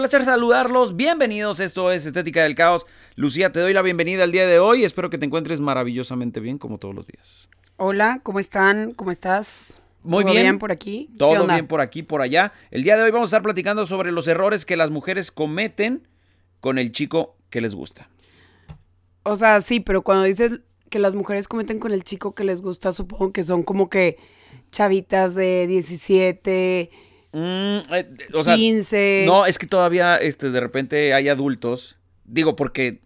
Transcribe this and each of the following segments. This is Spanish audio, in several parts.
Placer saludarlos, bienvenidos, esto es Estética del Caos. Lucía, te doy la bienvenida al día de hoy, espero que te encuentres maravillosamente bien como todos los días. Hola, ¿cómo están? ¿Cómo estás? Muy ¿Todo bien. bien por aquí? ¿Qué Todo bien por aquí, por allá. El día de hoy vamos a estar platicando sobre los errores que las mujeres cometen con el chico que les gusta. O sea, sí, pero cuando dices que las mujeres cometen con el chico que les gusta, supongo que son como que chavitas de 17, Mm, eh, o sea, 15. no, es que todavía este, de repente hay adultos, digo porque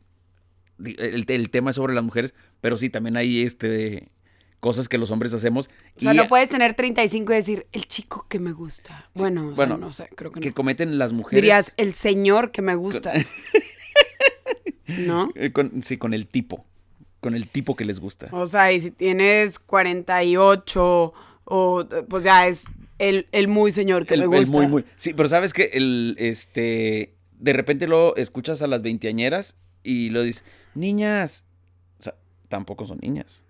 el, el tema es sobre las mujeres, pero sí, también hay este, cosas que los hombres hacemos. O sea, y no puedes tener 35 y decir, el chico que me gusta. Bueno, o sea, bueno, no sé, creo que que no. cometen las mujeres. Dirías, el señor que me gusta. ¿No? Eh, con- sí, con el tipo. Con el tipo que les gusta. O sea, y si tienes 48 o pues ya es el, el muy señor que El, me el gusta. muy, muy. Sí, pero sabes que el, este, de repente lo escuchas a las veinteañeras y lo dices, niñas. O sea, tampoco son niñas.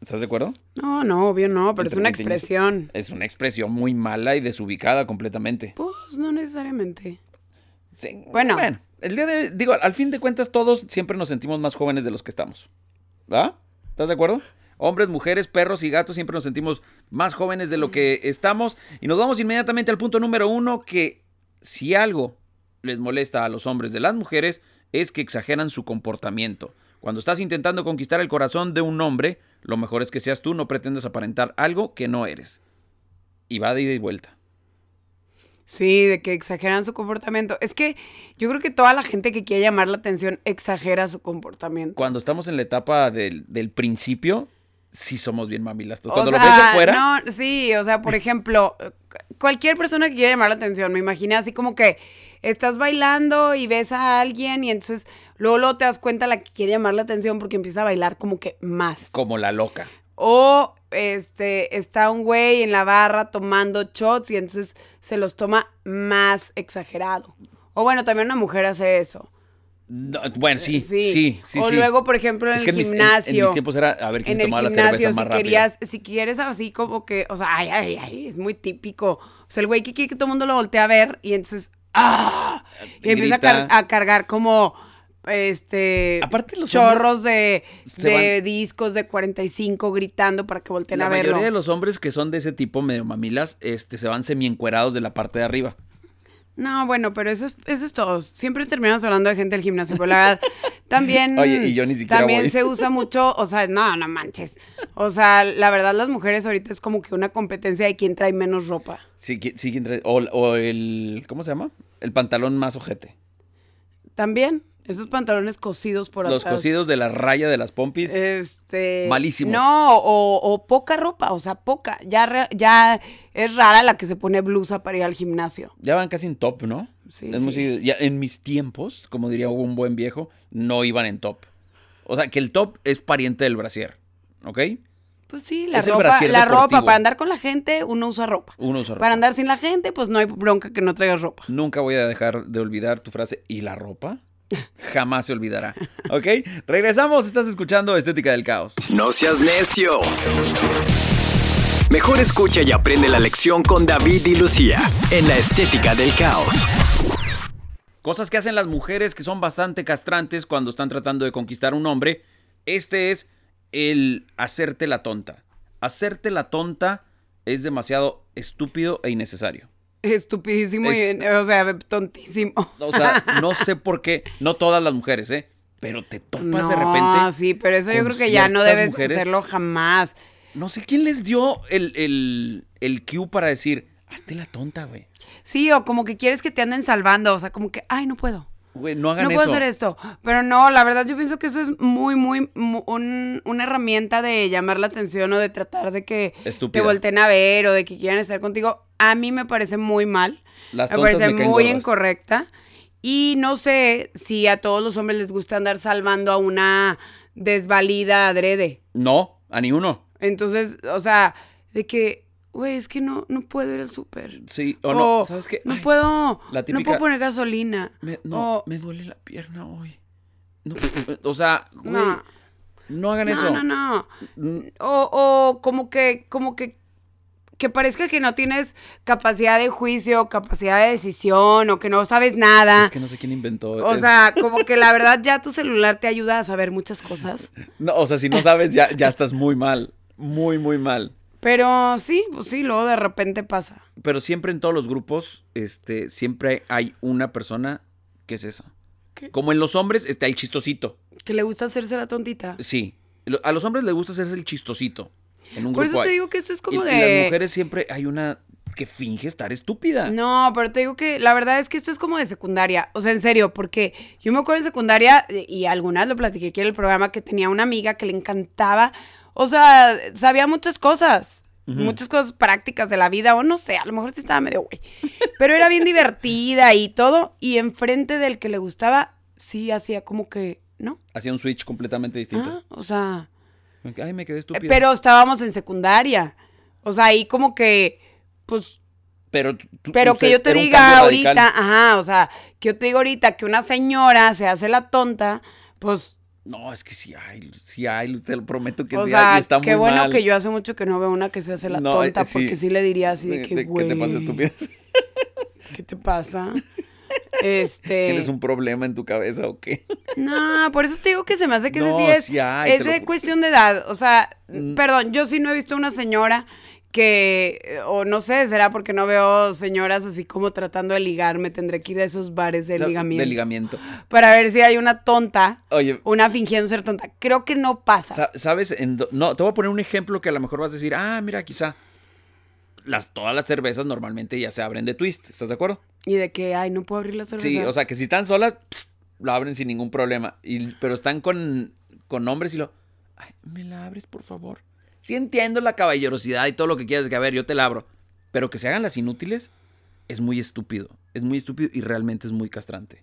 ¿Estás de acuerdo? No, no, obvio no, pero es una expresión. Es una expresión muy mala y desubicada completamente. Pues no necesariamente. Sí, Bueno. el día de, digo, al fin de cuentas todos siempre nos sentimos más jóvenes de los que estamos. ¿Va? ¿Estás de acuerdo? Hombres, mujeres, perros y gatos siempre nos sentimos más jóvenes de lo que estamos. Y nos vamos inmediatamente al punto número uno, que si algo les molesta a los hombres de las mujeres es que exageran su comportamiento. Cuando estás intentando conquistar el corazón de un hombre, lo mejor es que seas tú, no pretendas aparentar algo que no eres. Y va de ida y vuelta. Sí, de que exageran su comportamiento. Es que yo creo que toda la gente que quiere llamar la atención exagera su comportamiento. cuando estamos en la etapa del, del principio, sí somos bien mamilas. O Cuando lo sea, ves de afuera, No, sí, o sea, por ejemplo, cualquier persona que quiera llamar la atención, me imaginé así como que estás bailando y ves a alguien y entonces luego, luego te das cuenta la que quiere llamar la atención porque empieza a bailar como que más. como la loca. O este está un güey en la barra tomando shots y entonces se los toma más exagerado. O bueno, también una mujer hace eso. No, bueno, sí, sí, sí, sí. o luego, por ejemplo, en Es el en en- gimnasio. En, mis tiempos era a ver quién en se el tomaba la gimnasio, cerveza si más rápido. querías, si quieres así como que, o sea, ay, ay, ay, es muy típico. O sea, el güey que quiere que todo el mundo lo voltee a ver y entonces, ¡ah! Y empieza a, car- Grita. a cargar como, este, Aparte, los chorros de, de van- discos de 45 gritando para que volteen La a verlo. mayoría de los hombres que son de ese tipo medio mamilas, este, se van semi-encuerados de la parte de arriba. No, bueno, pero eso es, eso es todo. Siempre terminamos hablando de gente del gimnasio, pero la verdad, también. Oye, y yo ni siquiera También voy. se usa mucho, o sea, no, no manches. O sea, la verdad, las mujeres ahorita es como que una competencia de quién trae menos ropa. Sí, sí, que entre- o, o el, ¿cómo se llama? El pantalón más ojete. También, esos pantalones cosidos por Los atrás. cosidos de la raya de las pompis. Este. Malísimos. No, o, o poca ropa, o sea, poca. Ya, re- ya es rara la que se pone blusa para ir al gimnasio. Ya van casi en top, ¿no? Sí, Es muy sí. seguido. Ya en mis tiempos, como diría un buen viejo, no iban en top. O sea, que el top es pariente del brasier, ¿ok? Pues sí, la Es ropa, la ropa, para andar con la gente, uno usa ropa. Uno usa ropa. Para andar sin la gente, pues no hay bronca que no traigas ropa. Nunca voy a dejar de olvidar tu frase, ¿y la ropa? Jamás se olvidará, ¿ok? Regresamos, estás escuchando Estética del Caos. No seas necio. Mejor escucha y aprende la lección con David y Lucía en la Estética del Caos. Cosas que hacen las mujeres que son bastante castrantes cuando están tratando de conquistar a un hombre. Este es el hacerte la tonta. Hacerte la tonta es demasiado estúpido e innecesario. Estupidísimo Es- y, o sea, tontísimo. O sea, no sé por qué, no todas las mujeres, ¿eh? Pero te topas de repente. No, sí, pero eso yo creo que ya no debes mujeres. hacerlo jamás. No sé quién les dio el, el, el cue para decir, hazte la tonta, güey. Sí, o como que quieres que te anden salvando, o sea, como que, ay, no puedo. Güey, no hagan no eso. puedo hacer esto. Pero no, la verdad yo pienso que eso es muy, muy, mu- un- una herramienta de llamar la atención o de tratar de que Estúpida. te volteen a ver o de que quieran estar contigo. A mí me parece muy mal. Las me parece me muy gordas. incorrecta. Y no sé si a todos los hombres les gusta andar salvando a una desvalida adrede. No, a ni uno. Entonces, o sea, de que, güey, es que no, no puedo ir al súper. Sí, o no. ¿Sabes qué? No Ay, puedo, la no puedo poner gasolina. me- no, O- me duele la pierna hoy. No, o sea, güey, no. no, hagan No, eso. no, no. Mm, O, o como que, como que, que parezca que no tienes capacidad de juicio, capacidad de decisión, o que no sabes nada. Es que no sé quién inventó. O es- sea, como que la verdad ya tu celular te ayuda a saber muchas cosas. No, o sea, si no sabes, ya, ya estás muy mal. Muy, muy mal. Pero sí, pues sí, luego de repente pasa. Pero siempre en todos los grupos, este, siempre hay una persona que es eso. ¿Qué? Como en los hombres está el chistosito. Que le gusta hacerse la tontita. Sí. A los hombres les gusta hacerse el chistosito. En un Por grupo eso te hay. digo que esto es como y, de... y las mujeres siempre hay una que finge estar estúpida. No, pero te digo que la verdad es que esto es como de secundaria. O sea, en serio, porque yo me acuerdo en secundaria, y algunas lo platiqué aquí en el programa, que tenía una amiga que le encantaba. O sea, sabía muchas cosas. Muchas cosas prácticas de la vida, o no sé, a lo mejor sí estaba medio güey. Pero era bien divertida y todo. Y enfrente del que le gustaba, sí hacía como que, ¿no? Hacía un switch completamente distinto. Ah, o sea. Ay, me quedé estúpida. Pero estábamos en secundaria. O sea, ahí como que, pues, pero, tú- Pero que yo te diga ahorita, radical. ajá, o sea, que yo te diga ahorita que una señora se hace la tonta, pues, No, es que sí hay, sí hay, te lo prometo que o sí sea, hay, está qué muy bueno mal. que yo hace mucho que no veo una que se hace la No, tonta, eh, sí. porque sí le diría así de De- que, güey, ¿Qué te pasa? ¿qué te pasa? Este, ¿Tienes un problema en tu cabeza o qué? no, por eso te digo que se me hace que No, ese sí es, sí hay, es de cuestión de edad, o sea, Mm. perdón, yo sí no he visto una señora que, o no sé, será porque no veo señoras así como tratando de ligar, me tendré que ir a esos bares de O sea, ligamiento. De ligamiento. para ver si hay una tonta, Oye, una fingiendo ser tonta. Creo que no pasa. sa- ¿sabes? En do- no, te voy a poner un ejemplo que a lo mejor vas a decir, ah, mira, quizá. Las, todas las cervezas normalmente ya se abren de twist, ¿estás de acuerdo? Y de que, ay, no puedo abrir la cerveza. Sí, o sea, que si están solas, pst, lo abren sin ningún problema. Y, pero están con, con hombres y lo, ay, ¿me la abres, por favor? Sí entiendo la caballerosidad y todo lo que quieras, que a ver, yo te la abro. Pero que se hagan las inútiles es muy estúpido. Es muy estúpido y realmente es muy castrante.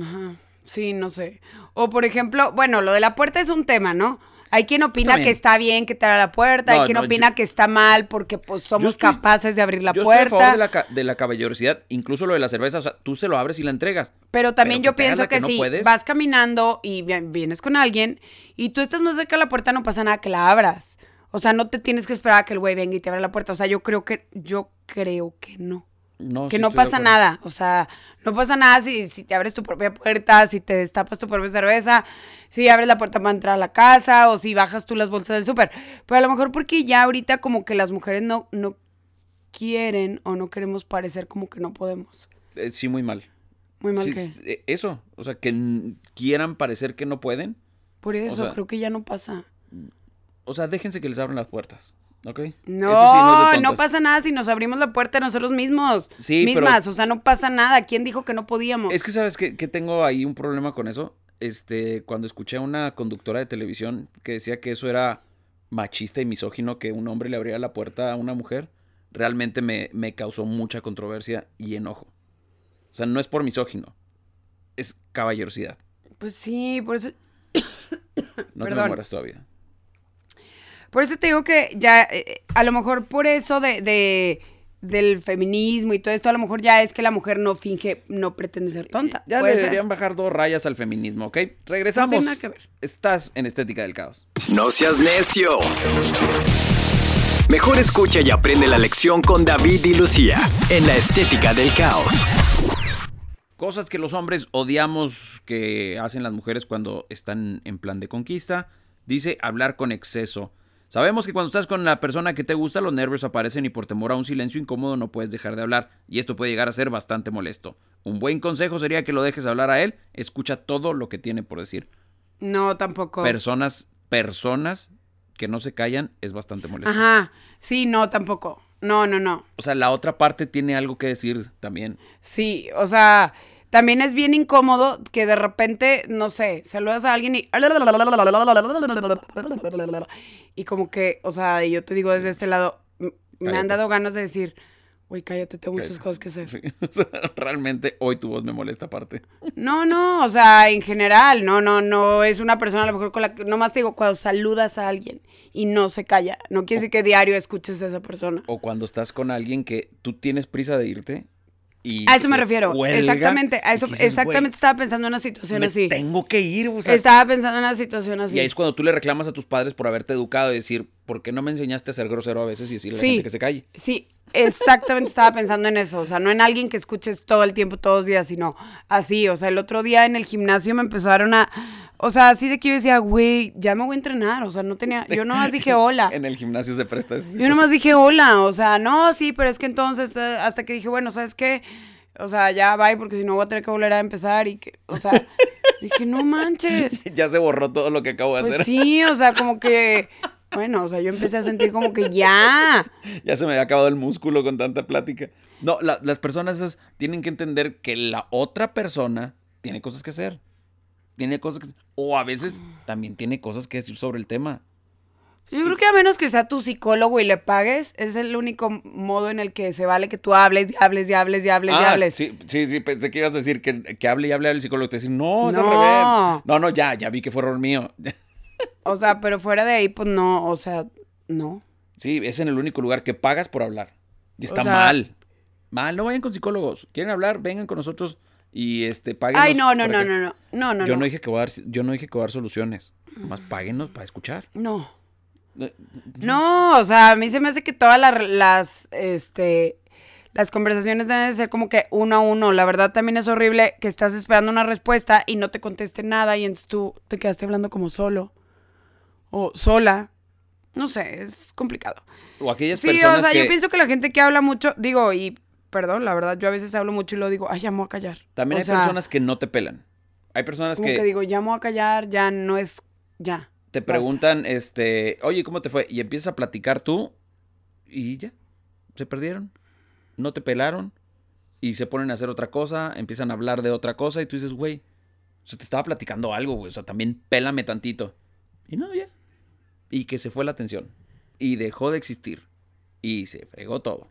Ajá. Sí, no sé. O por ejemplo, bueno, lo de la puerta es un tema, ¿no? Hay quien opina que está bien que te abra la puerta, No, hay quien no, opina yo- que está mal porque pues somos estoy- capaces de abrir la yo estoy a puerta. favor de la, de la caballerosidad, incluso lo de la cerveza. O sea, tú se lo abres y la entregas. Pero también Pero yo pienso que que, no si puedes. vas caminando y vi- vienes con alguien y tú estás más cerca de la puerta, no pasa nada que la abras. O sea, no te tienes que esperar a que el güey venga y te abra la puerta. O sea, yo creo que, yo creo que no. No, que sí no pasa nada. O sea, no pasa nada si, si te abres tu propia puerta, si te destapas tu propia cerveza, si abres la puerta para entrar a la casa o si bajas tú las bolsas del súper. Pero a lo mejor porque ya ahorita como que las mujeres no, no quieren o no queremos parecer como que no podemos. Eh, sí, muy mal. Muy mal Sí, que. eh, eso, o sea, que quieran parecer que no pueden. Por eso sea, creo que ya no pasa. O sea, déjense que les abran las puertas, ¿ok? Eso sí, No, no, pasa nada si nos abrimos la puerta nosotros mismos. Sí, pero- mismas, o sea, no pasa nada. ¿Quién dijo que no podíamos? Es que sabes que, que tengo ahí un problema con eso. Este, cuando escuché a una conductora de televisión que decía que eso era machista y misógino que un hombre le abriera la puerta a una mujer, realmente me, me causó mucha controversia y enojo. O sea, no es por misógino, es caballerosidad. Pues sí, por eso. No te me mueras todavía. Por eso te digo que ya, eh, a lo mejor por eso de, de- del feminismo y todo esto, a lo mejor ya es que la mujer no finge, no pretende ser tonta. Ya le ser. deberían bajar dos rayas al feminismo, ¿ok? Regresamos. No tiene nada que ver. Estás en Estética del Caos. No seas necio. Mejor escucha y aprende la lección con David y Lucía en la estética del caos. Cosas que los hombres odiamos que hacen las mujeres cuando están en plan de conquista. Dice hablar con exceso. Sabemos que cuando estás con la persona que te gusta, los nervios aparecen y por temor a un silencio incómodo no puedes dejar de hablar. Y esto puede llegar a ser bastante molesto. Un buen consejo sería que lo dejes hablar a él. Escucha todo lo que tiene por decir. No, tampoco. Personas, personas que no se callan es bastante molesto. Ajá. Sí, no, tampoco. No, no, no. O sea, la otra parte tiene algo que decir también. Sí, o sea, también es bien incómodo que de repente, no sé, saludas a alguien y... Y como que, o sea, yo te digo desde este lado, me han dado ganas de decir, güey, cállate, tengo muchas cosas que hacer. Sí, o sea, realmente hoy tu voz me molesta aparte. No, no, o sea, en general, no, no, no es una persona a lo mejor con la que, nomás te digo, cuando saludas a alguien y no se calla, no quiere decir que diario escuches a esa persona. O cuando estás con alguien que tú tienes prisa de irte y A eso me refiero, exactamente, a eso, dices, exactamente "Güey, estaba pensando en una situación me así. tengo que ir, o sea, Estaba pensando en una situación así. Y ahí es cuando tú le reclamas a tus padres por haberte educado y decir, ¿por qué no me enseñaste a ser grosero a veces y decirle a la gente que se calle? Sí, exactamente estaba pensando en eso. O sea, no en alguien que escuches todo el tiempo, todos los días, sino así. O sea, el otro día en el gimnasio me empezaron a. O sea, así de que yo decía, güey, ya me voy a entrenar. O sea, no tenía. Yo nomás dije hola. En el gimnasio se presta esa Yo nomás dije hola. O sea, no, sí, pero es que entonces, eh, hasta que dije, bueno, ¿sabes qué? O sea, ya bye, porque si no voy a tener que volver a empezar. Y que, o sea, dije, no manches. Ya se borró todo lo que acabo de Pues hacer. sí, o sea, como que. Bueno, o sea, yo empecé a sentir como que ya. Ya se me había acabado el músculo con tanta plática. No, la- las personas esas tienen que entender que la otra persona tiene cosas que hacer. Tiene cosas que O a veces también tiene cosas que decir sobre el tema. Yo creo que a menos que sea tu psicólogo y le pagues, es el único modo en el que se vale que tú hables y hables y hables y hables y Ah, hables. Sí, sí, sí, pensé que ibas a decir que, que hable y hable al psicólogo. Te decir, no, es al No. revés. No, no, ya, ya vi que fue error mío. O sea, pero fuera de ahí, pues no, o sea, no. Sí, es en el único lugar que pagas por hablar. Y está O sea- mal. Mal, no vayan con psicólogos. ¿Quieren hablar? Vengan con nosotros y este paguen. Ay, no, no, no, no, no, no, no. yo no dije que voy a dar, yo no dije que voy a dar soluciones. Más páguenos para escuchar. No. No, o sea, a mí se me hace que todas la- las, este, las conversaciones deben de ser como que uno a uno. La verdad también es horrible que estás esperando una respuesta y no te conteste nada y entonces tú te quedaste hablando como solo o sola. No sé, es complicado. O aquellas Sí, personas o sea, que yo pienso que la gente que habla mucho, digo, y perdón, la verdad, yo a veces hablo mucho y lo digo, ay, llamo a callar. también O hay sea, personas que no te pelan. Hay personas Como que, que... digo, llamo a callar, ya no es, ya. te basta. preguntan, este, oye, ¿cómo te fue? Y empiezas a platicar tú y ya, se perdieron, no te pelaron y se ponen a hacer otra cosa, empiezan a hablar de otra cosa y tú dices, güey, o sea, te estaba platicando algo, güey, o sea, también pélame tantito. Y no, ya. Y que se fue la atención y dejó de existir y se fregó todo.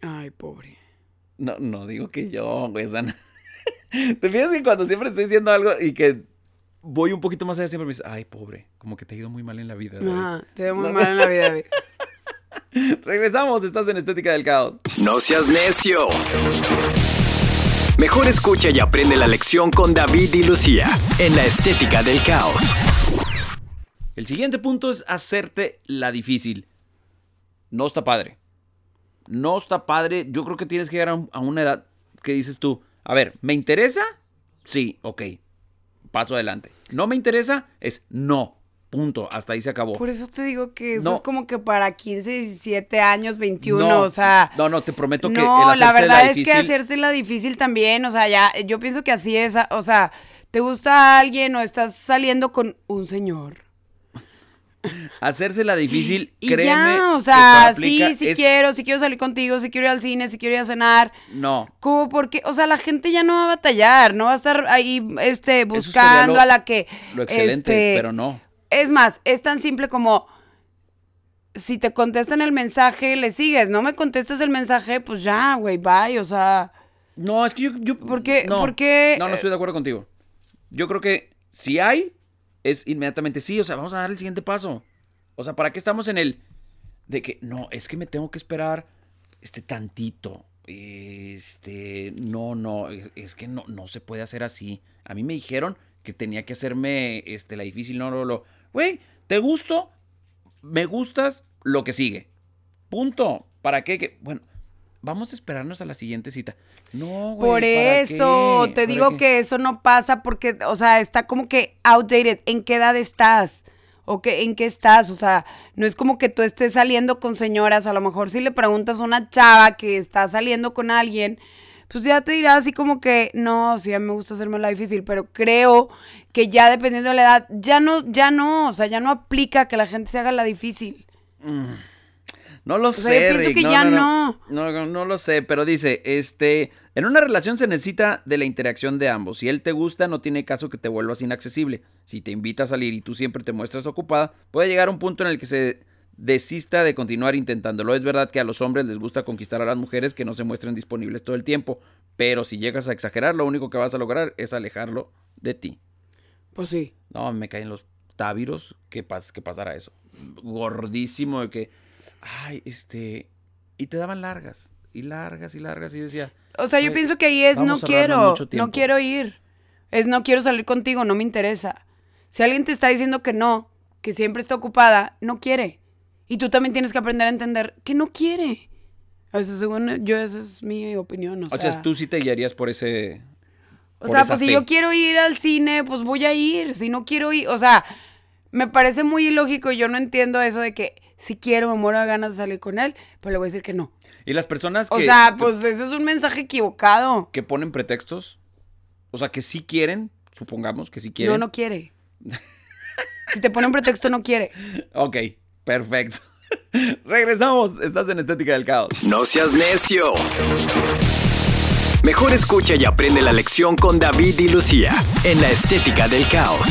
Ay, pobre. No, no digo que yo, güey, Te fijas que cuando siempre estoy diciendo algo y que voy un poquito más allá, siempre me dices, ay, pobre, como que te ha ido muy mal en la vida. David". Ajá, te veo muy mal en la vida. David. Regresamos, estás en Estética del Caos. No seas necio. Mejor escucha y aprende la lección con David y Lucía en la estética del caos. El siguiente punto es hacerte la difícil. No está padre. No está padre. Yo creo que tienes que llegar a, un- a una edad que dices tú, a ver, ¿me interesa? Sí, ok. Paso adelante. ¿No me interesa? Es no. Punto. Hasta ahí se acabó. Por eso te digo que eso No. es como que para 15, 17 años, 21, No, o sea... No, no, te prometo que No, el la verdad es difícil- que hacérsela difícil también, o sea, ya, yo pienso que así es, o sea, te gusta alguien o estás saliendo con un señor. Hacerse la difícil, Y créeme. ya, o sea, sí, sí es- quiero, sí quiero salir contigo, sí quiero ir al cine, sí quiero ir a cenar. No. Como porque, o sea, la gente ya no va a batallar, no va a estar ahí, este, buscando lo- a la que... Lo excelente, este, pero no. Es más, es tan simple como si te contestan el mensaje, le sigues. No me contestas el mensaje, pues ya, güey, bye. O sea, No, es que yo. yo ¿Por qué- No, por qué, no, no estoy de acuerdo contigo. Yo creo que si hay, es inmediatamente sí. O sea, vamos a dar el siguiente paso. O sea, ¿para qué estamos en el de que no, es que me tengo que esperar este tantito? Este, no, no, es, que no, no se puede hacer así. A mí me dijeron que tenía que hacerme este, la difícil, no, no, no. Güey, ¿te gusto? Me gustas, lo que sigue. Punto. ¿Para qué? Que- bueno, vamos a esperarnos a la siguiente cita. No, güey. por ¿para eso qué? te ¿Para digo qué? que eso no pasa porque, o sea, está como que outdated. ¿En qué edad estás? ¿O qué, en qué estás? O sea, no es como que tú estés saliendo con señoras. A lo mejor si le preguntas a una chava que está saliendo con alguien, pues ya te dirá así como que, no, sí, a mí me gusta hacerme la difícil, pero creo que ya dependiendo de la edad, ya no, ya no, o sea, ya no aplica que la gente se haga la difícil. No lo sea, sé, yo pienso Rick, que no, ya no, no. No, no lo sé, pero dice, este, en una relación se necesita de la interacción de ambos. Si él te gusta, no tiene caso que te vuelvas inaccesible. Si te invita a salir y tú siempre te muestras ocupada, puede llegar un punto en el que se desista de continuar intentándolo. Es verdad que a los hombres les gusta conquistar a las mujeres que no se muestren disponibles todo el tiempo, pero si llegas a exagerar, lo único que vas a lograr es alejarlo de ti. Pues sí. No, me caen los tábiros que, pas que pasara eso. Gordísimo de que, ay, este, y te daban largas, y largas, y largas, y yo decía, O sea, yo pienso que ahí es no quiero, no quiero ir. Es no quiero salir contigo, no me interesa. Si alguien te está diciendo que no, que siempre está ocupada, no quiere. Y tú también tienes que aprender a entender que no quiere. O sea, según yo, esa es mi opinión. O, o sea, tú sí te guiarías por ese... O por sea, pues si yo quiero ir al cine, pues voy a ir. Si no quiero ir, o sea, me parece muy ilógico. y Yo no entiendo eso de que si quiero, me muero de ganas de salir con él, pero le voy a decir que no. Y las personas que, O sea, que- pues ese es un mensaje equivocado. que ponen pretextos, o sea, que sí quieren, supongamos que sí No, quieren. no quiere. si te pone un pretexto, no quiere. Ok, perfecto. Regresamos, estás en Estética del Caos. No seas necio. Mejor escucha y aprende la lección con David y Lucía en la estética del caos.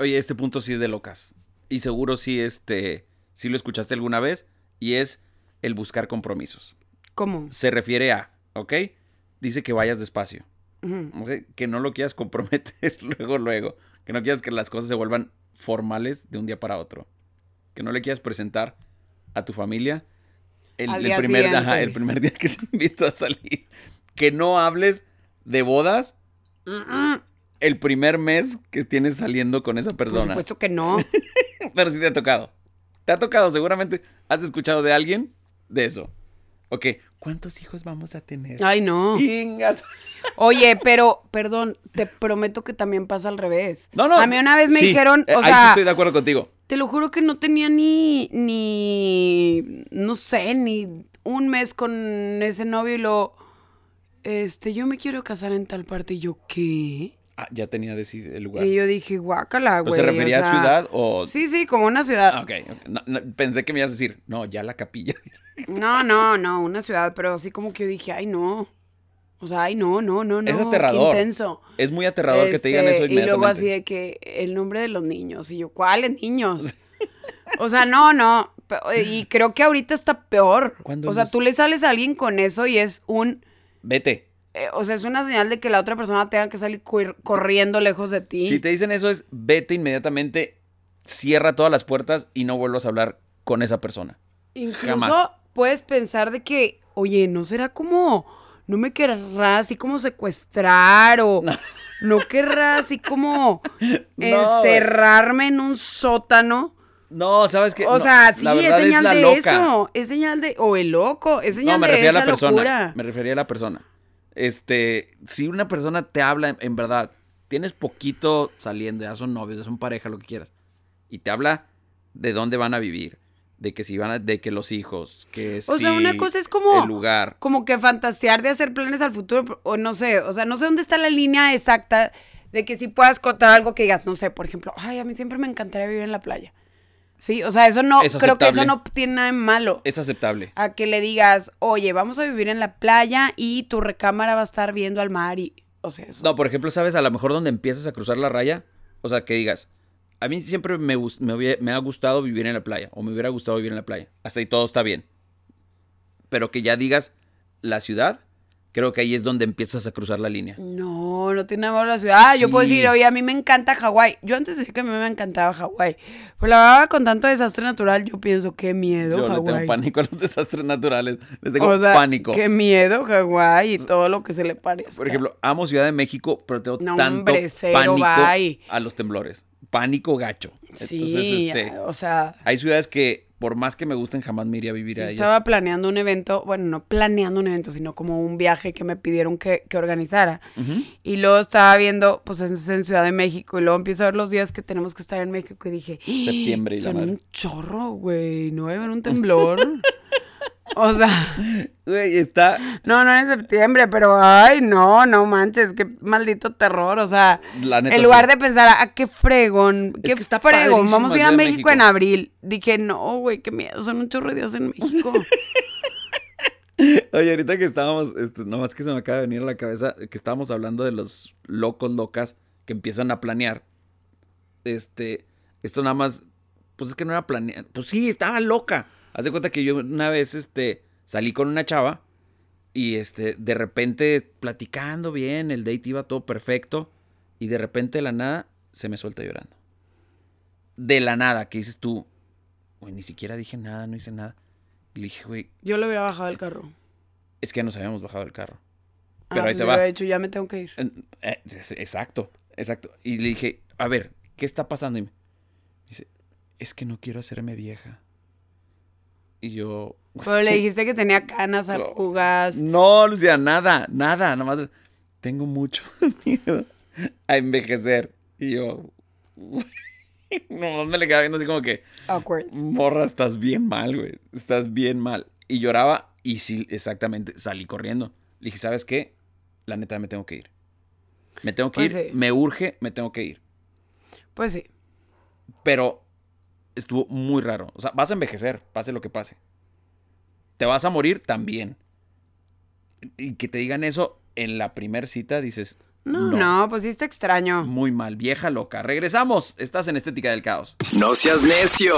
Oye, este punto sí es de locas. Y seguro sí, este, sí lo escuchaste alguna vez. Y es el buscar compromisos. ¿Cómo? Se refiere a, ¿ok? Dice que vayas despacio. Ujú. O sea, que no lo quieras comprometer luego, luego. Que no quieras que las cosas se vuelvan formales de un día para otro. Que no le quieras presentar a tu familia el, primer, ajá, el primer día que te invito a salir. Que no hables de bodas. El primer mes que tienes saliendo con esa Por persona. supuesto que no. Pero sí te ha tocado. Te ha tocado, seguramente has escuchado de alguien de eso. Ok, ¿cuántos hijos vamos a tener? Ay, no. Ingas. Oye, pero, perdón, te prometo que también pasa al revés. No, no. A mí una vez me sí, dijeron, eh, o ahí sí sea, estoy de acuerdo contigo. te lo juro que no tenía ni, ni, no sé, ni un mes con ese novio y lo, este, yo me quiero casar en tal parte. Y yo, ¿qué? Ah, ya tenía decidido el lugar. Y yo dije, guácala, ¿Pero güey. ¿Se refería o sea, a ciudad o...? Sí, sí, como una ciudad. Ah, ok. ok. No, no, pensé que me ibas a decir, no, ya la capilla. No, no, no, una ciudad, pero así como que yo dije, ay, no. O sea, ay, no, no, no, no. es aterrador. Qué intenso. Es muy aterrador que te digan Este, eso Y luego inmediatamente. así de que el nombre de los niños. Y yo, ¿cuáles niños? o sea, no, no. Y creo que ahorita está peor. ¿Cuándo O sea, tú le sales a alguien con eso y es un. Vete. Eh, o sea, es una señal de que la otra persona tenga que salir corriendo lejos de ti. Si te dicen eso es, vete inmediatamente, cierra todas las puertas y no vuelvas a hablar con esa persona. Incluso Jamás. puedes pensar de que, oye, ¿no será como, no me querrá así como secuestrar o no, querrá así como encerrarme en un sótano? No, ¿sabes qué? O No, sea, sí, es señal de loca. eso, es señal de, o el loco, es señal No, me de refería a la persona. locura. Me refería a la persona. Este, si una persona te habla en, verdad, tienes poquito saliendo, ya son novios, ya son pareja, lo que quieras, y te habla de dónde van a vivir, de que si van a, de que los hijos, que O sea, una cosa es como- el lugar. Como que fantasear de hacer planes al futuro, o no sé, o sea, no sé dónde está la línea exacta de que si puedas contar algo que digas, no sé, por ejemplo, ay, a mí siempre me encantaría vivir en la playa. Sí, o sea, eso no, Es creo que eso no tiene nada de malo. Es aceptable. A que le digas, oye, vamos a vivir en la playa y tu recámara va a estar viendo al mar y, o sea, eso. No, por ejemplo, ¿sabes? A lo mejor donde empiezas a cruzar la raya, o sea, que digas, a mí siempre me, me, me ha gustado vivir en la playa, o me hubiera gustado vivir en la playa. Hasta ahí todo está bien. Pero que ya digas la ciudad, creo que ahí es donde empiezas a cruzar la línea. No, no tiene malo la ciudad. Ah, yo puedo Sí. decir, oye, a mí me encanta Hawái. Yo antes decía que a mí me encantaba Hawái. Pero la verdad, con tanto desastre natural, yo pienso, qué miedo Yo le Hawái. tengo pánico a los desastres naturales. Les tengo o sea, pánico. qué miedo Hawái y todo lo que se le parece. Por ejemplo, amo Ciudad de México, pero tengo No, tanto hombre, cero, pánico bye. a los temblores. Pánico gacho. Sí, este, o sea, hay ciudades que, por más que me gusten, jamás me iría a vivir yo a ellas. estaba planeando un evento, bueno, no planeando un evento, sino como un viaje que me pidieron que, que organizara. Y luego estaba viendo, pues es en Ciudad de México, y luego empiezo a ver los días que tenemos que estar en México y dije, Septiembre y la son un chorro, güey, no va a haber un temblor. O sea, Güey, está. no, no en septiembre, pero ay, no, no manches, qué maldito terror. O sea, La neta, en lugar sí. de pensar, ah, qué fregón, qué que está fregón, vamos a ir a México, México. en abril. Dije, no, güey, qué miedo, son un chorro de días en México. Oye, ahorita que estábamos, este, nomás que se me acaba de venir a la cabeza, que estábamos hablando de los locos, locas que empiezan a planear. Este, esto nada más, pues es que no era planear, pues sí, estaba loca. Haz de cuenta que yo una vez, este, salí con una chava y, este, de repente, platicando bien, el date iba todo perfecto y de repente de la nada se me suelta llorando. De la nada, que dices tú, güey, ni siquiera dije nada, no hice nada. Y le dije, güey, Yo lo hubiera bajado del carro. es que ya nos habíamos bajado del carro. Ah, Pero ahí pues te va. dicho, ya me tengo que ir. Eh, exacto, exacto. Y le dije, a ver, ¿qué está pasando? Y me dice, es que no quiero hacerme vieja. Y yo, Pero le dijiste que tenía canas, arrugas. no, Lucía, nada, nada, nada más tengo mucho miedo a envejecer. Y yo, no me le quedaba viendo así como que, Awkward. morra, estás bien mal, güey, estás bien mal. Y lloraba y sí, exactamente, salí corriendo. Le dije, ¿sabes qué? La neta me tengo que ir. Me tengo que Pues ir, sí. me urge, me tengo que ir. Pues sí. Pero estuvo muy raro. O sea, vas a envejecer, pase lo que pase. Te vas a morir también. Y que te digan eso en la primer cita, dices, No, no, pues sí está extraño. muy mal, vieja loca. Regresamos, estás en Estética del Caos. No seas necio.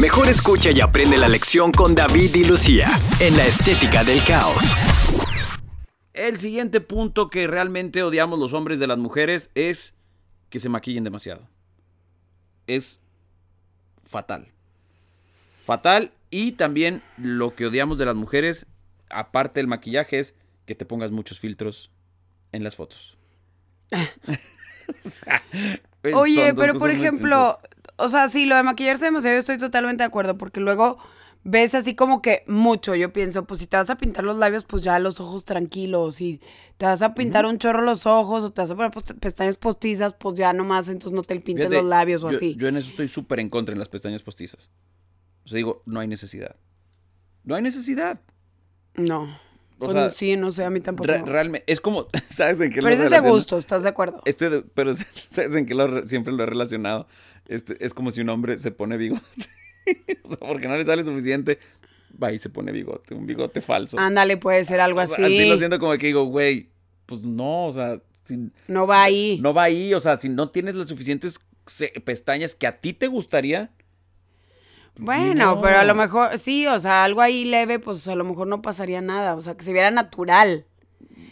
Mejor escucha y aprende la lección con David y Lucía en la estética del caos. El siguiente punto que realmente odiamos los hombres de las mujeres es que se maquillen demasiado. Es fatal. Fatal. Y también lo que odiamos de las mujeres, aparte del maquillaje, es que te pongas muchos filtros en las fotos. O sea, Oye, pero por ejemplo, o sea, sí, lo de maquillarse demasiado, estoy totalmente de acuerdo, porque luego ves así como que mucho, yo pienso, pues si te vas a pintar los labios, pues ya los ojos tranquilos, y te vas a pintar un chorro los ojos, o te vas a poner pues, pestañas postizas, pues ya nomás, entonces no te pintes Fíjate, los labios o yo- así. Yo en eso estoy súper en contra en las pestañas postizas. O sea, digo, no hay necesidad. No hay necesidad. No. O Pues, sea, sí, no sé, a mí tampoco. Re- realmente, es como, ¿sabes en qué Pero lo ese es de relaciono? gusto, ¿estás de acuerdo? Estoy de- pero ¿sabes en qué lo re- siempre lo he relacionado? Este, es como si un hombre se pone bigote. o sea, porque no le sale suficiente, va y se pone bigote, un bigote falso. Ándale, puede ser algo O así. sea, así lo siento como que digo, güey, pues no, o sea, si- No va ahí. no va ahí, o sea, si no tienes las suficientes pestañas que a ti te gustaría, Bueno, no. pero a lo mejor, sí, o sea, algo ahí leve, pues a lo mejor no pasaría nada, o sea, que se viera natural.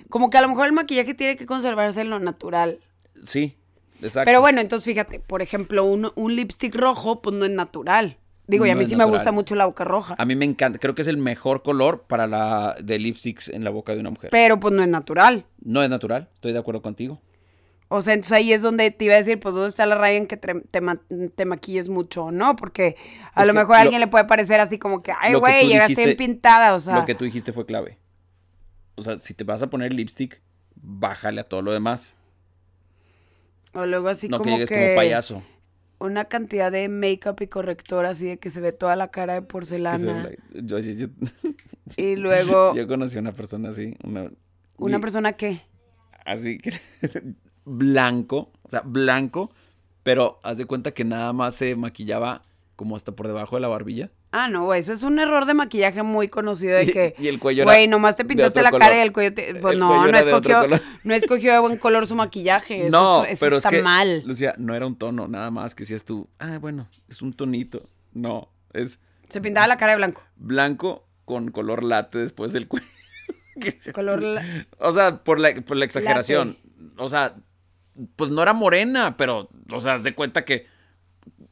Como que a lo mejor el maquillaje tiene que conservarse en lo natural. sí, exacto. Pero bueno, entonces fíjate, por ejemplo, un, un lipstick rojo, pues no es natural. Digo, y a No mí sí me natural. gusta mucho la boca roja, A mí me encanta, creo que es el mejor color para la de lipsticks en la boca de una mujer. pero pues no es natural. No es natural, estoy de acuerdo contigo. O sea, entonces ahí es donde te iba a decir, pues, ¿dónde está la raya en que te, te ma- te maquilles mucho o no? Porque a Es lo que mejor a alguien le puede parecer así como que, ay, que güey, llegaste bien pintada, o sea. Lo que tú dijiste fue clave. O sea, si te vas a poner lipstick, bájale a todo lo demás. O luego así no que como llegues que... como payaso. Una cantidad de make-up y corrector así de que se ve toda la cara de se porcelana. yo, yo- yo- Y luego, yo conocí a una persona así, una, ¿una y- persona qué? así que blanco, o sea, blanco, pero haz de cuenta que nada más se maquillaba como hasta por debajo de la barbilla. Ah, no, güey, eso es un error de maquillaje muy conocido de que... y el cuello era Güey, nomás te pintaste la color. cara y el cuello te... Pues El no, cuello no escogió, no escogió de buen color su maquillaje. Eso, no, eso pero está es que, mal. Lucía, no era un tono, nada más que decías tú, ah, bueno, es un tonito. No, es Se pintaba la cara de blanco. blanco con color late después del cuello. Color... la- O sea, por la, por la exageración. O sea, pues no era morena, pero, o sea, haz de cuenta que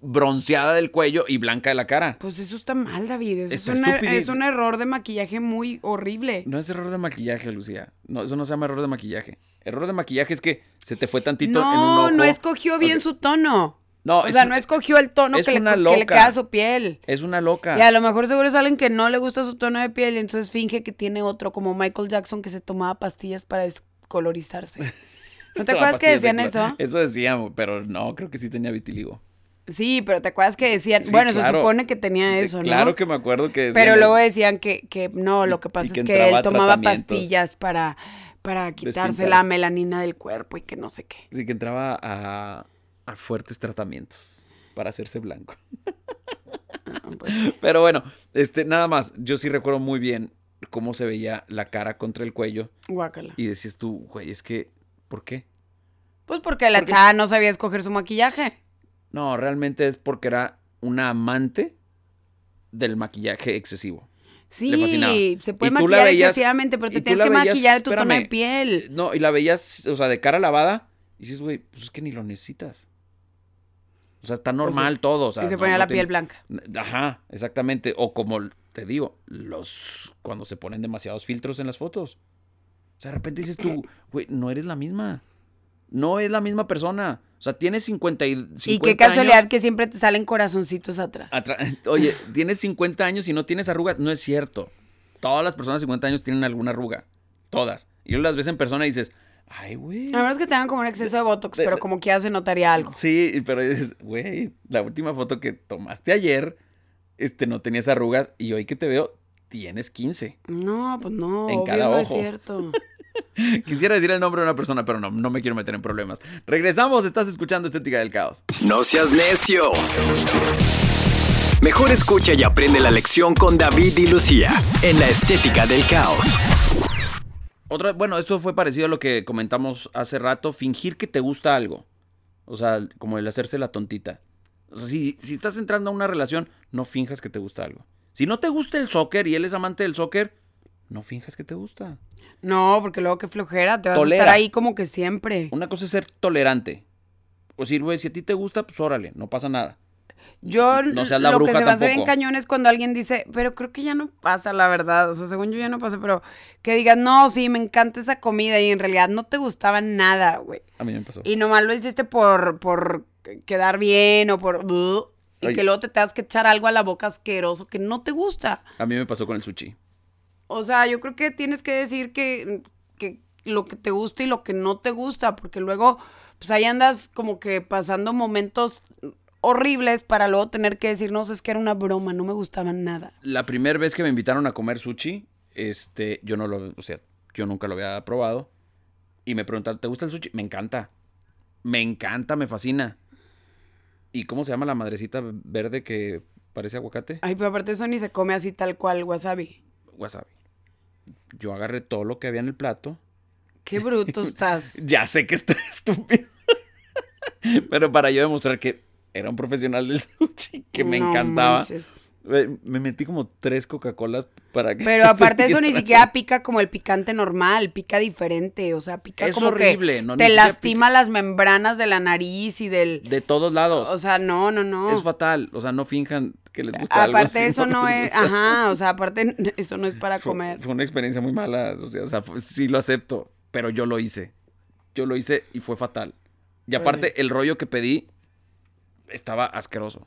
bronceada del cuello y blanca de la cara. Pues eso está mal, David. Eso es Está un, er- estupidez. es un error de maquillaje muy horrible. No es error de maquillaje, Lucía. No, eso no se llama error de maquillaje. Error de maquillaje es que se te fue tantito en un No, ojo. no escogió bien su tono. No, o es- sea, no escogió el tono es que le, una que le loca. queda a su piel. Es una loca. Y a lo mejor seguro es alguien que no le gusta su tono de piel y entonces finge que tiene otro, como Michael Jackson que se tomaba pastillas para descolorizarse. ¿No te acuerdas que de decían eso? Eso decíamos, pero no, creo que sí tenía vitiligo. Sí, pero te acuerdas que decían, Sí, bueno, se supone que tenía eso, ¿no? Claro que me acuerdo que Pero decían- luego decían que, que no, lo que pasa que es que él tomaba pastillas para, para quitarse la melanina del cuerpo y que no sé qué. Sí, que entraba a, a fuertes tratamientos para hacerse blanco. Ah, pues, Pero bueno, este, nada más, yo sí recuerdo muy bien cómo se veía la cara contra el cuello guácala. y decías tú, güey, es que, ¿por qué? Pues porque la Porque- chava no sabía escoger su maquillaje. No, realmente es porque era una amante del maquillaje excesivo. Sí, se puede maquillar veías- excesivamente, pero te tienes que veías, maquillar tu tono de piel. No, y la veías, o sea, de cara lavada, y dices, güey, pues es que ni lo necesitas. O sea, está normal todo. O sea, y se no- ponía no la tiene- piel blanca. Ajá, exactamente. O como te digo, los cuando se ponen demasiados filtros en las fotos. O sea, de repente dices tú, güey, no eres la misma. No es la misma persona. O sea, tienes 50 y 50 Y qué casualidad años. que siempre te salen corazoncitos atrás. Oye, tienes 50 años y no tienes arrugas. No es cierto. Todas las personas de 50 años tienen alguna arruga. Todas. Y luego las ves en persona y dices, ay, güey. A menos que tengan como un exceso de botox, pero como que ya se notaría algo. Sí, pero dices, güey, la última foto que tomaste ayer, este, no tenías arrugas y hoy que te veo, tienes 15. No, pues no, En obvio cada no es ojo. cierto. Quisiera decir el nombre de una persona, pero no, no me quiero meter en problemas. Regresamos, estás escuchando Estética del Caos. No seas necio. Mejor escucha y aprende la lección con David y Lucía en la estética del caos. Otra, bueno, esto fue parecido a lo que comentamos hace rato, fingir que te gusta algo. O sea, como el hacerse la tontita. O sea, si, si estás entrando a una relación, no finjas que te gusta algo. Si no te gusta el soccer y él es amante del soccer, no finjas que te gusta. No, porque luego qué flojera, te vas Tolera. a estar ahí como que siempre. Una cosa es ser tolerante. O decir, güey, si a ti te gusta, pues órale, no pasa nada. Yo No seas la lo bruja que se me hace bien cañón es cuando alguien dice, pero creo que ya no pasa, la verdad. O sea, según yo ya no pasa, pero que digas, no, sí, me encanta esa comida y en realidad no te gustaba nada, güey. A mí me pasó. Y nomás lo hiciste por, por quedar bien o por... y Ay. que luego te tengas que echar algo a la boca asqueroso que no te gusta. A mí me pasó con el sushi. O sea, yo creo que tienes que decir que, que lo que te gusta y lo que no te gusta, porque luego, pues ahí andas como que pasando momentos horribles para luego tener que decir, no sé, es que era una broma, no me gustaba nada. La primera vez que me invitaron a comer sushi, este, yo no lo, o sea, yo nunca lo había probado. Y me preguntaron, ¿te gusta el sushi? Me encanta. Me encanta, me fascina. ¿Y cómo se llama la madrecita verde que parece aguacate? Ay, pero aparte eso ni se come así tal cual, wasabi. Wasabi. Yo agarré todo lo que había en el plato. Qué bruto estás. Ya sé que estoy estúpido. Pero para yo demostrar que era un profesional del sushi, que me No encantaba. manches. Me me metí como tres Coca-Colas para que. Pero aparte eso ni siquiera pica como el picante normal, pica diferente, o sea, pica Es como horrible, que no, te lastima las membranas de la nariz y del... De todos lados. O sea, no, no, no. Es fatal. O sea, no finjan que les gusta. Aparte si eso no es, gusta. ajá, o sea, aparte eso no es para Fue, comer. fue una experiencia muy mala. O sea, o sea, sí lo acepto. Pero yo lo hice. Yo lo hice y fue fatal. Y Pues aparte, el rollo que pedí estaba asqueroso.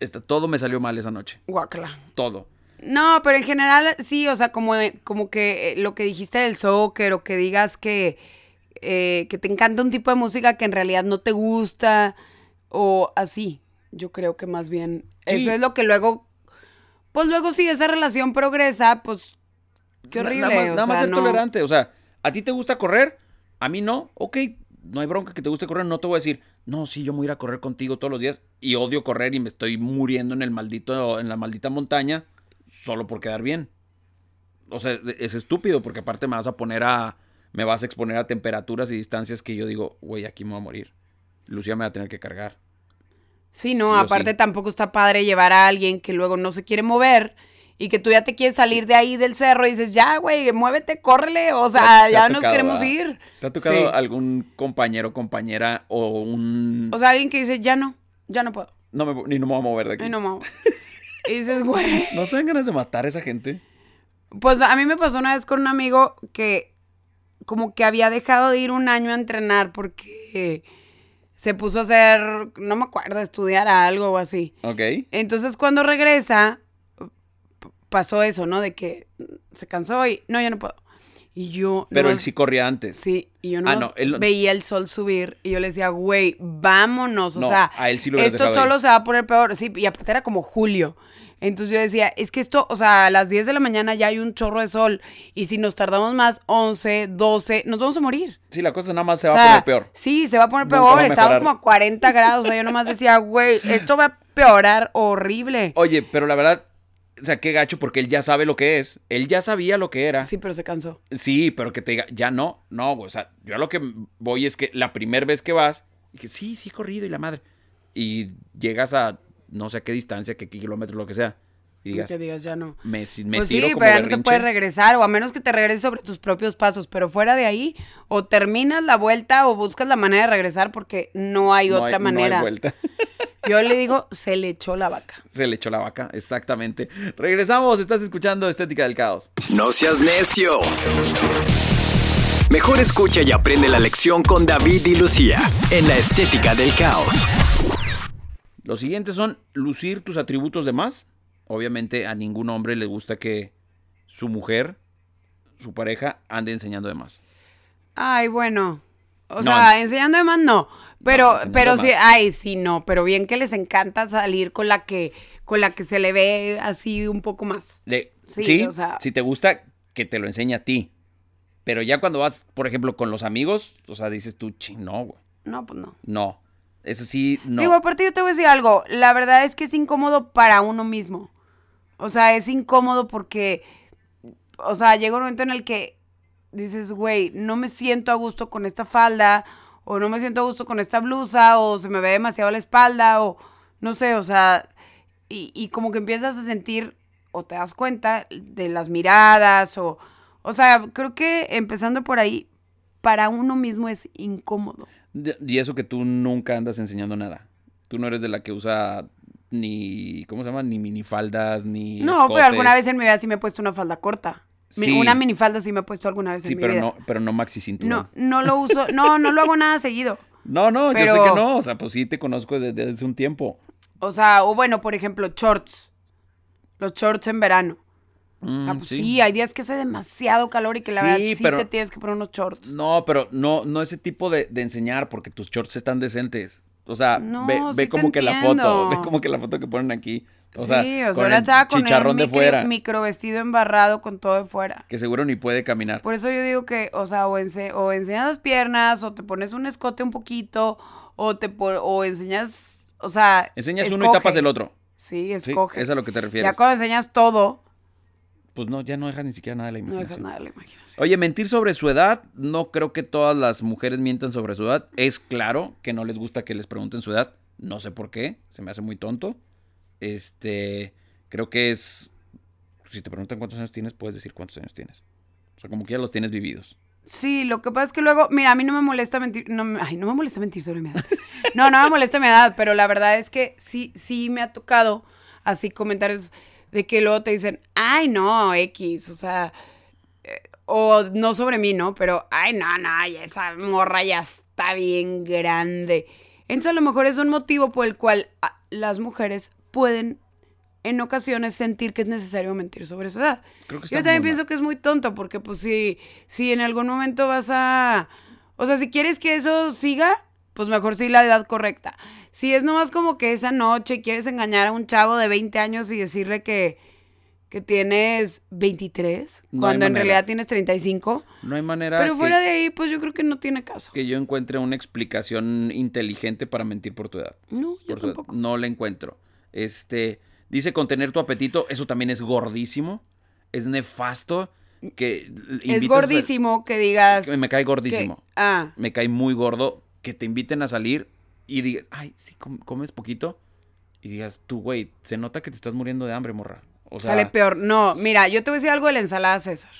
Esta- todo me salió mal esa noche. Guácala. Todo. No, pero en general sí, o sea, como, como que eh, lo que dijiste del soccer o que digas que, eh, que te encanta un tipo de música que en realidad no te gusta o así. Yo creo que más bien Sí. eso es lo que luego, pues luego si esa relación progresa, pues qué horrible. Nada más, o nada más sea, ser no. tolerante. O sea, ¿a ti te gusta correr? A mí no. Ok, no hay bronca que te guste correr. No te voy a decir, no, sí, yo me voy a ir a correr contigo todos los días y odio correr y me estoy muriendo en el maldito, en la maldita montaña solo por quedar bien. O sea, es estúpido porque aparte me vas a poner a, me vas a exponer a temperaturas y distancias que yo digo, güey, aquí me voy a morir. Lucía me va a tener que cargar. Sí, no, Sí aparte sí. tampoco está padre llevar a alguien que luego no se quiere mover y que tú ya te quieres salir de ahí del cerro y dices, ya, güey, muévete, córrele, o ¿Te ha- sea, te ya ha nos tocado, queremos verdad? ir. ¿Te ha tocado Sí. algún compañero, compañera o un... O sea, alguien que dice, ya no, ya no puedo, no me, ni no me voy a mover de aquí. ay, no mames. Y dices, güey. ¿No te dan ganas de matar a esa gente? Pues a mí me pasó una vez con un amigo que como que había dejado de ir un año a entrenar porque se puso a hacer, no me acuerdo, estudiar algo o así. Ok. Entonces cuando regresa, pasó eso, ¿no? De que se cansó y no, ya no puedo. Y yo. Pero él sí corría antes. Sí, y yo no, Ah, no, él no- veía el sol subir y yo le decía, güey, vámonos. O No, sea, a él sí lo esto solo ahí. se va a poner peor. Sí, y aparte era como julio. Entonces yo decía, es que esto, o sea, a las 10 de la mañana ya hay un chorro de sol. Y si nos tardamos más, 11, 12, nos vamos a morir. Sí, la cosa nada más se va O a poner peor. Sí, se va a poner Nunca peor. a Estábamos como a 40 grados. O sea, yo nomás decía, güey, esto va a peorar horrible. Oye, pero la verdad, o sea, qué gacho porque él ya sabe lo que es. Él ya sabía lo que era. Sí, pero se cansó. Sí, pero que te diga, ya no, no, güey, o sea, yo a lo que voy es que la primera vez que vas, y que sí, sí corrido y la madre, y llegas a no sé a qué distancia, qué kilómetros, lo que sea, y digas, que digas, ya no. me, si- me Pues tiro sí, como pero ya no te puedes regresar, o a menos que te regreses sobre tus propios pasos, pero fuera de ahí, o terminas la vuelta o buscas la manera de regresar porque no hay No hay- otra no hay manera. vuelta. Yo le digo, se le echó la vaca. Se le echó la vaca, exactamente. Regresamos, estás escuchando Estética del Caos. No seas necio. Mejor escucha y aprende la lección con David y Lucía en la estética del caos. Los siguientes son lucir tus atributos de más. Obviamente a ningún hombre le gusta que su mujer, su pareja, ande enseñando de más. Ay, bueno. O No. sea, enseñando de más no. Pero, enseñando pero sí, ay, sí, no. Pero bien que les encanta salir con la que, con la que se le ve así un poco más. Le- Sí, sí, o sea- si te gusta, que te lo enseñe a ti. Pero ya cuando vas, por ejemplo, con los amigos, o sea, dices tú, ching, no, güey. No, pues no. No. Eso sí, no. Digo, aparte yo te voy a decir algo. La verdad es que es incómodo para uno mismo. O sea, es incómodo porque, o sea, llega un momento en el que dices, güey, no me siento a gusto con esta falda, o no me siento a gusto con esta blusa, o se me ve demasiado la espalda, o no sé, o sea, y, y como que empiezas a sentir, o te das cuenta de las miradas, o, o sea, creo que empezando por ahí, para uno mismo es incómodo. Y eso que tú nunca andas enseñando nada. Tú no eres de la que usa ni, ¿cómo se llama? Ni minifaldas, ni No, escotes. pero alguna vez en mi vida sí me he puesto una falda corta. Sí. Una minifalda sí me he puesto alguna vez Sí, en mi pero vida. no, pero no maxi cinturón. no, no lo uso, no, no lo hago nada seguido. No, no, yo sé que no. O sea, pues sí te conozco desde, desde un tiempo. O sea, o bueno, por ejemplo, shorts. Los shorts en verano. o sea, Mm, pues sí. hay días que hace demasiado calor y que la Sí, verdad sí pero- te tienes que poner unos shorts. No, pero no, no ese tipo de, de enseñar, porque tus shorts están decentes. O sea, No, ve, ve como que la foto, ve como que la foto que ponen aquí. O sea, sí, o sea, ahora el estaba con chicharrón un de micro, fuera, micro vestido embarrado con todo de fuera. que seguro ni puede caminar. Por eso yo digo que, o sea, o, ense- o enseñas las piernas, o te pones un escote un poquito, o te o enseñas, o sea, Enseñas uno y tapas el otro. Sí, Sí, escoge. es a lo que te refieres. ya cuando enseñas todo, Pues no, ya no dejas ni siquiera nada de la no imaginación. dejas nada de la imaginación. Oye, mentir sobre su edad, no creo que todas las mujeres mientan sobre su edad. Es claro que no les gusta que les pregunten su edad. No sé por qué, se me hace muy tonto. Este, creo que es... Si te preguntan cuántos años tienes, puedes decir cuántos años tienes. O sea, como que ya los tienes vividos. Sí, lo que pasa es que luego, mira, a mí no me molesta mentir, no, ay, no me molesta mentir sobre mi edad. No, no me molesta mi edad, pero la verdad es que sí, sí me ha tocado así comentarios de que luego te dicen, ay, no, X, o sea, eh, o no sobre mí, ¿no? Pero, ay, no, no, ya esa morra ya está bien grande. Entonces a lo mejor es un motivo por el cual ah, las mujeres pueden en ocasiones sentir que es necesario mentir sobre su edad. Creo que está Yo también mal. pienso que es muy tonto porque pues si, si en algún momento vas a... O sea, si quieres que eso siga, pues mejor sí la edad correcta. Si es nomás como que esa noche quieres engañar a un chavo de 20 años y decirle que, que tienes 23, No hay cuando en realidad tienes 35. No hay manera Pero fuera de ahí, pues yo creo que no tiene caso. que yo encuentre una explicación inteligente para mentir por tu edad. No, yo Por tampoco. No la encuentro. Este, dice contener tu apetito, eso también es gordísimo, es nefasto, que Es a- gordísimo que digas... que me cae que- gordísimo. ah, Me cae muy gordo que te inviten a salir y digas, ay, sí, com- comes poquito. Y digas, tú, güey, se nota que te estás muriendo de hambre, morra. O sea, sale peor. No, mira, yo te voy a decir algo de la ensalada César.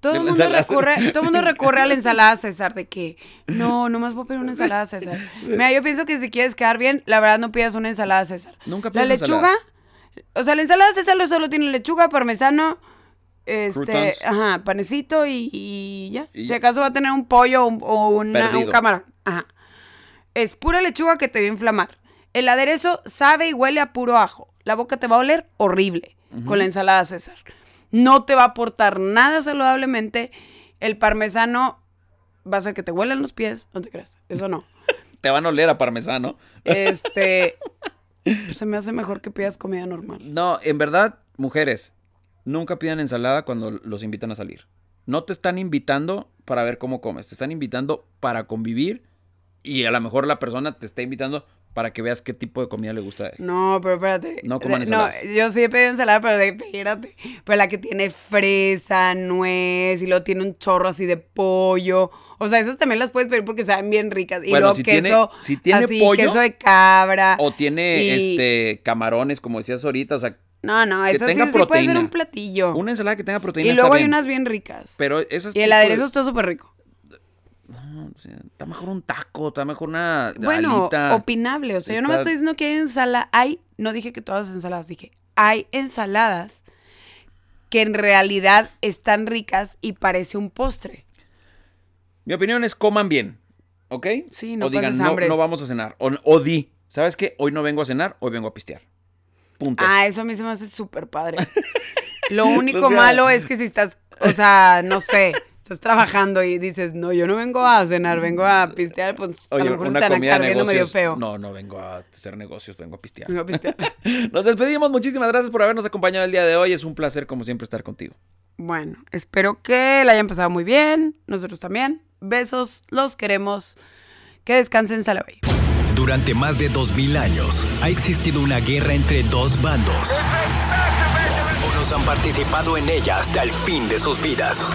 Todo el la mundo recurre, todo mundo recurre a la ensalada César de que no, nomás voy a pedir una ensalada César. Mira, yo pienso que si quieres quedar bien, la verdad no pidas una ensalada César. Nunca La pidas lechuga, ensaladas. o sea, la ensalada César solo tiene lechuga, parmesano, este, Croutons. ajá, panecito y, y ya. Y si acaso va a tener un pollo o un, o una- un camarón. Ajá. Es pura lechuga que te va a inflamar. El aderezo sabe y huele a puro ajo. La boca te va a oler horrible con la ensalada César. No te va a aportar nada saludablemente el parmesano va a hacer que te huelan los pies, no te creas, eso no. Te van a oler a parmesano. Este, se me hace mejor que pidas comida normal. No, en verdad, mujeres, nunca pidan ensalada cuando los invitan a salir. No te están invitando para ver cómo comes, te están invitando para convivir y a lo mejor la persona te está invitando para que veas qué tipo de comida le gusta a él. No, pero espérate. No coman ensaladas. No, yo sí he pedido ensalada, pero espérate. Pero la que tiene fresa, nuez, y luego tiene un chorro así de pollo. O sea, esas también las puedes pedir porque saben bien ricas. Y Bueno, luego si tiene- queso, si tiene así, pollo, queso de cabra. O tiene y- este camarones, como decías ahorita, o sea, No, no, que eso sí, tenga sí puede ser un platillo. una ensalada que tenga proteína y está luego hay bien. unas bien ricas. Pero esas y el de- aderezo está súper rico. O sea, está mejor un taco, está mejor una Bueno, alita. opinable. O sea, yo no me estoy diciendo que hay ensalada. Hay, no dije que todas las ensaladas, dije, hay ensaladas que en realidad están ricas y parece un postre. Mi opinión es coman bien, ¿ok? Sí, no O digan, no, no vamos a cenar. O, o di, ¿sabes qué? Hoy no vengo a cenar, hoy vengo a pistear. Punto. Ah, eso a mí se me hace súper padre. Lo único O sea- malo es que si estás, o sea, no sé, estás trabajando y dices, no, yo no vengo a cenar, vengo a pistear, pues a Oye, lo mejor una a estar viendo medio negocios. feo. No, no vengo a hacer negocios, vengo a pistear. Vengo a pistear. Nos despedimos. Muchísimas gracias por habernos acompañado el día de hoy. Es un placer, como siempre, estar contigo. Bueno, espero que la hayan pasado muy bien. Nosotros también. Besos, los queremos. Que descansen, Salabay. Durante más de 2000 años ha existido una guerra entre dos bandos. Unos han participado en ella hasta el fin de sus vidas.